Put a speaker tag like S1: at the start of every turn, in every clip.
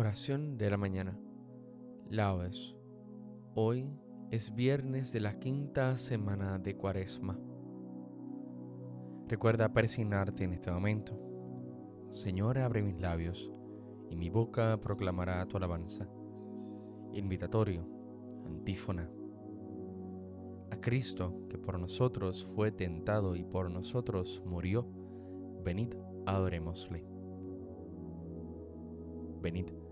S1: Oración de la mañana. Laudes. Hoy es viernes de la quinta semana de Cuaresma. Recuerda persignarte en este momento. Señor, abre mis labios y mi boca proclamará tu alabanza. Invitatorio, antífona. A Cristo, que por nosotros fue tentado y por nosotros murió, venid, adorémosle. Venid,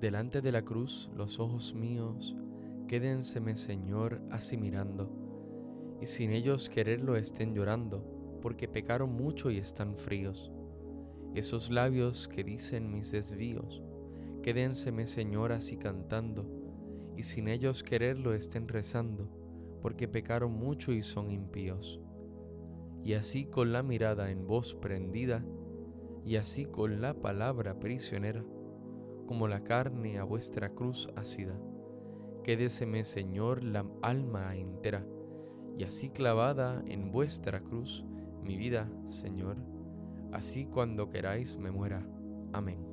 S1: Delante de la cruz los ojos míos, quédenseme Señor así mirando, y sin ellos quererlo estén llorando, porque pecaron mucho y están fríos. Esos labios que dicen mis desvíos, quédenseme Señor así cantando, y sin ellos quererlo estén rezando, porque pecaron mucho y son impíos. Y así con la mirada en voz prendida, y así con la palabra prisionera, como la carne a vuestra cruz asida. Quédeseme, Señor, la alma entera, y así clavada en vuestra cruz mi vida, Señor, así cuando queráis me muera. Amén.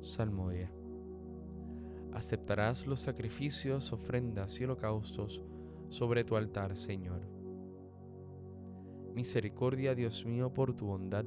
S1: Salmodia. Aceptarás los sacrificios, ofrendas y holocaustos sobre tu altar, Señor. Misericordia, Dios mío, por tu bondad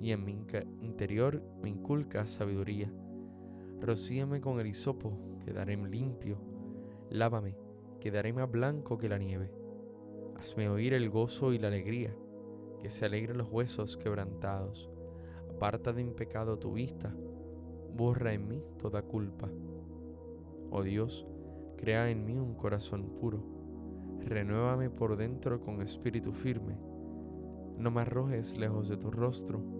S1: y en mi interior me inculca sabiduría. Rocíame con el hisopo, quedaré limpio. Lávame, quedaré más blanco que la nieve. Hazme oír el gozo y la alegría, que se alegren los huesos quebrantados. Aparta de mi pecado tu vista, borra en mí toda culpa. Oh Dios, crea en mí un corazón puro. Renuévame por dentro con espíritu firme. No me arrojes lejos de tu rostro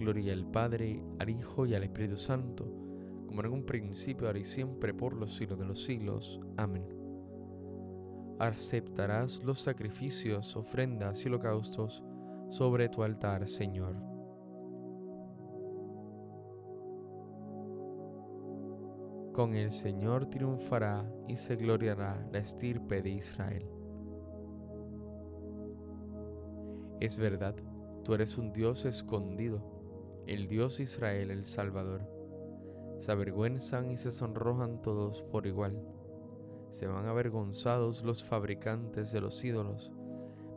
S1: Gloria al Padre, al Hijo y al Espíritu Santo, como en un principio, ahora y siempre, por los siglos de los siglos. Amén. Aceptarás los sacrificios, ofrendas y holocaustos sobre tu altar, Señor. Con el Señor triunfará y se gloriará la estirpe de Israel. Es verdad, tú eres un Dios escondido, el Dios Israel el Salvador. Se avergüenzan y se sonrojan todos por igual. Se van avergonzados los fabricantes de los ídolos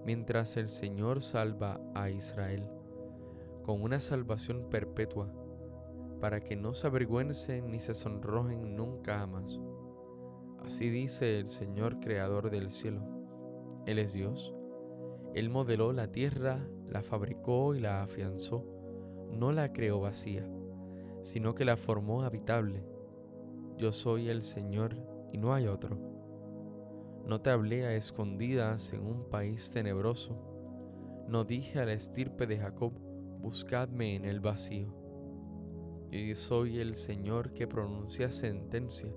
S1: mientras el Señor salva a Israel con una salvación perpetua, para que no se avergüencen ni se sonrojen nunca más. Así dice el Señor Creador del cielo. Él es Dios. Él modeló la tierra, la fabricó y la afianzó. No la creó vacía, sino que la formó habitable. Yo soy el Señor y no hay otro. No te hablé a escondidas en un país tenebroso. No dije a la estirpe de Jacob, buscadme en el vacío. Yo soy el Señor que pronuncia sentencia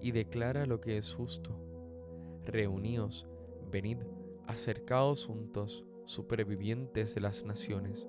S1: y declara lo que es justo. Reuníos, venid, acercaos juntos, supervivientes de las naciones.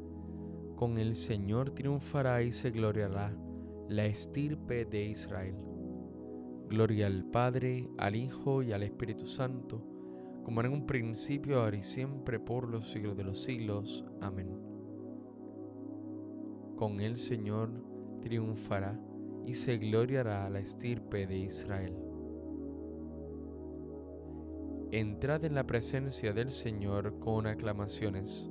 S1: Con el Señor triunfará y se gloriará la estirpe de Israel. Gloria al Padre, al Hijo y al Espíritu Santo, como en un principio, ahora y siempre, por los siglos de los siglos. Amén. Con el Señor triunfará y se gloriará la estirpe de Israel. Entrad en la presencia del Señor con aclamaciones.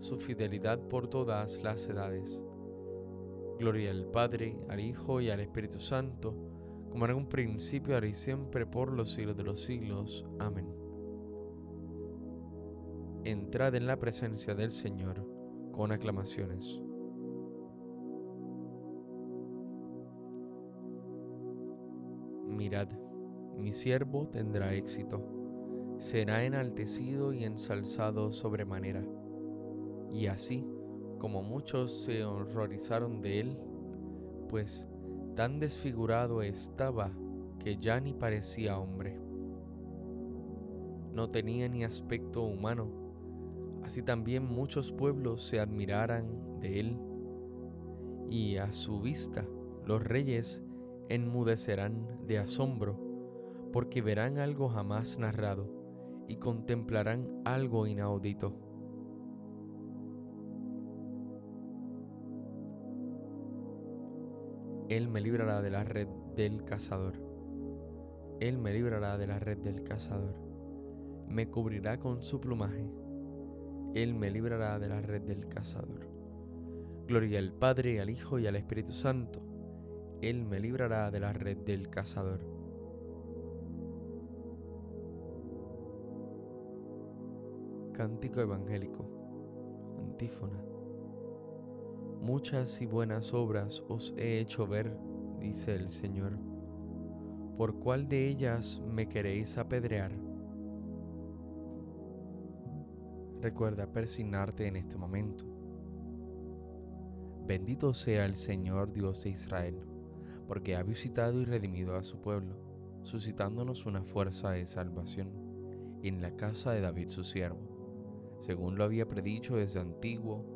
S1: su fidelidad por todas las edades. Gloria al Padre, al Hijo y al Espíritu Santo, como en un principio, ahora y siempre, por los siglos de los siglos. Amén. Entrad en la presencia del Señor con aclamaciones. Mirad, mi siervo tendrá éxito, será enaltecido y ensalzado sobremanera, y así como muchos se horrorizaron de él, pues tan desfigurado estaba que ya ni parecía hombre. No tenía ni aspecto humano, así también muchos pueblos se admiraran de él, y a su vista los reyes enmudecerán de asombro, porque verán algo jamás narrado y contemplarán algo inaudito. Él me librará de la red del cazador. Él me librará de la red del cazador. Me cubrirá con su plumaje. Él me librará de la red del cazador. Gloria al Padre, al Hijo y al Espíritu Santo. Él me librará de la red del cazador. Cántico Evangélico. Antífona. Muchas y buenas obras os he hecho ver, dice el Señor ¿por cuál de ellas me queréis apedrear? Recuerda persignarte en este momento. Bendito sea el Señor Dios de Israel, porque ha visitado y redimido a su pueblo, suscitándonos una fuerza de salvación en la casa de David su siervo, según lo había predicho desde antiguo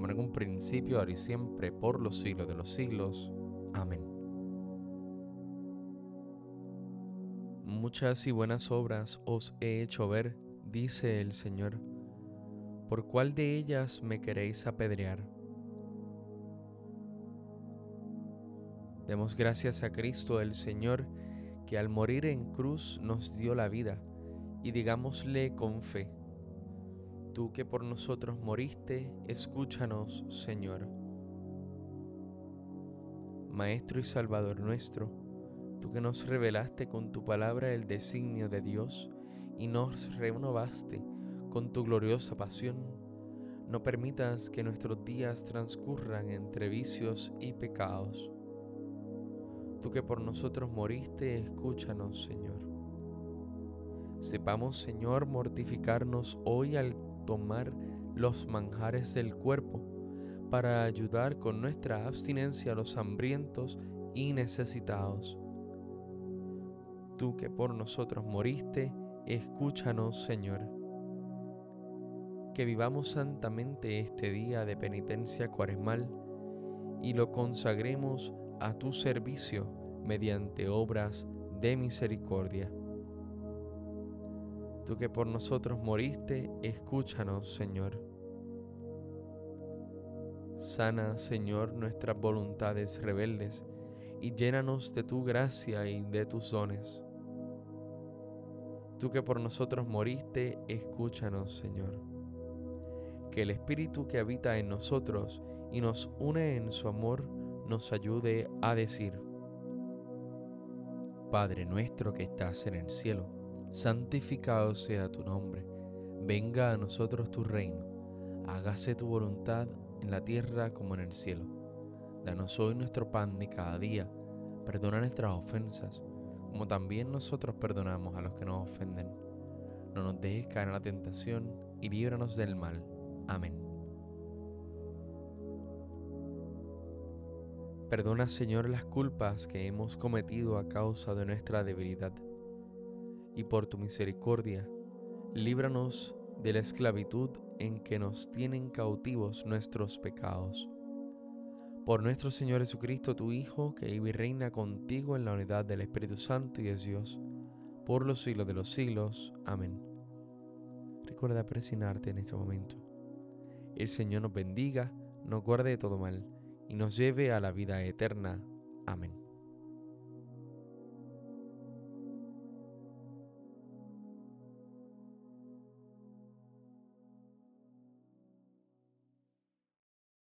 S1: como en un principio, ahora y siempre, por los siglos de los siglos. Amén. Muchas y buenas obras os he hecho ver, dice el Señor. ¿Por cuál de ellas me queréis apedrear? Demos gracias a Cristo el Señor, que al morir en cruz nos dio la vida, y digámosle con fe, Tú que por nosotros moriste, escúchanos, Señor. Maestro y Salvador nuestro, tú que nos revelaste con tu palabra el designio de Dios y nos renovaste con tu gloriosa pasión, no permitas que nuestros días transcurran entre vicios y pecados. Tú que por nosotros moriste, escúchanos, Señor. Sepamos, Señor, mortificarnos hoy al tomar los manjares del cuerpo para ayudar con nuestra abstinencia a los hambrientos y necesitados tú que por nosotros moriste, escúchanos, Señor. Que vivamos santamente este día de penitencia cuaresmal y lo consagremos a tu servicio mediante obras de misericordia. Tú que por nosotros moriste, escúchanos, Señor. Sana, Señor, nuestras voluntades rebeldes y llénanos de tu gracia y de tus dones Tú que por nosotros moriste, escúchanos, Señor. Que el Espíritu que habita en nosotros y nos une en su amor nos ayude a decir, Padre nuestro que estás en el cielo, santificado sea tu nombre, venga a nosotros tu reino, hágase tu voluntad en la tierra como en el cielo. Danos hoy nuestro pan de cada día, perdona nuestras ofensas como también nosotros perdonamos a los que nos ofenden. No nos dejes caer en la tentación y líbranos del mal. Amén. Perdona, Señor, las culpas que hemos cometido a causa de nuestra debilidad. Y por tu misericordia, líbranos de la esclavitud en que nos tienen cautivos nuestros pecados por nuestro Señor Jesucristo, tu Hijo, que vive y reina contigo en la unidad del Espíritu Santo y es Dios, por los siglos de los siglos. Amén. Recuerda presionarte en este momento. El Señor nos bendiga, nos guarde de todo mal y nos lleve a la vida eterna. Amén.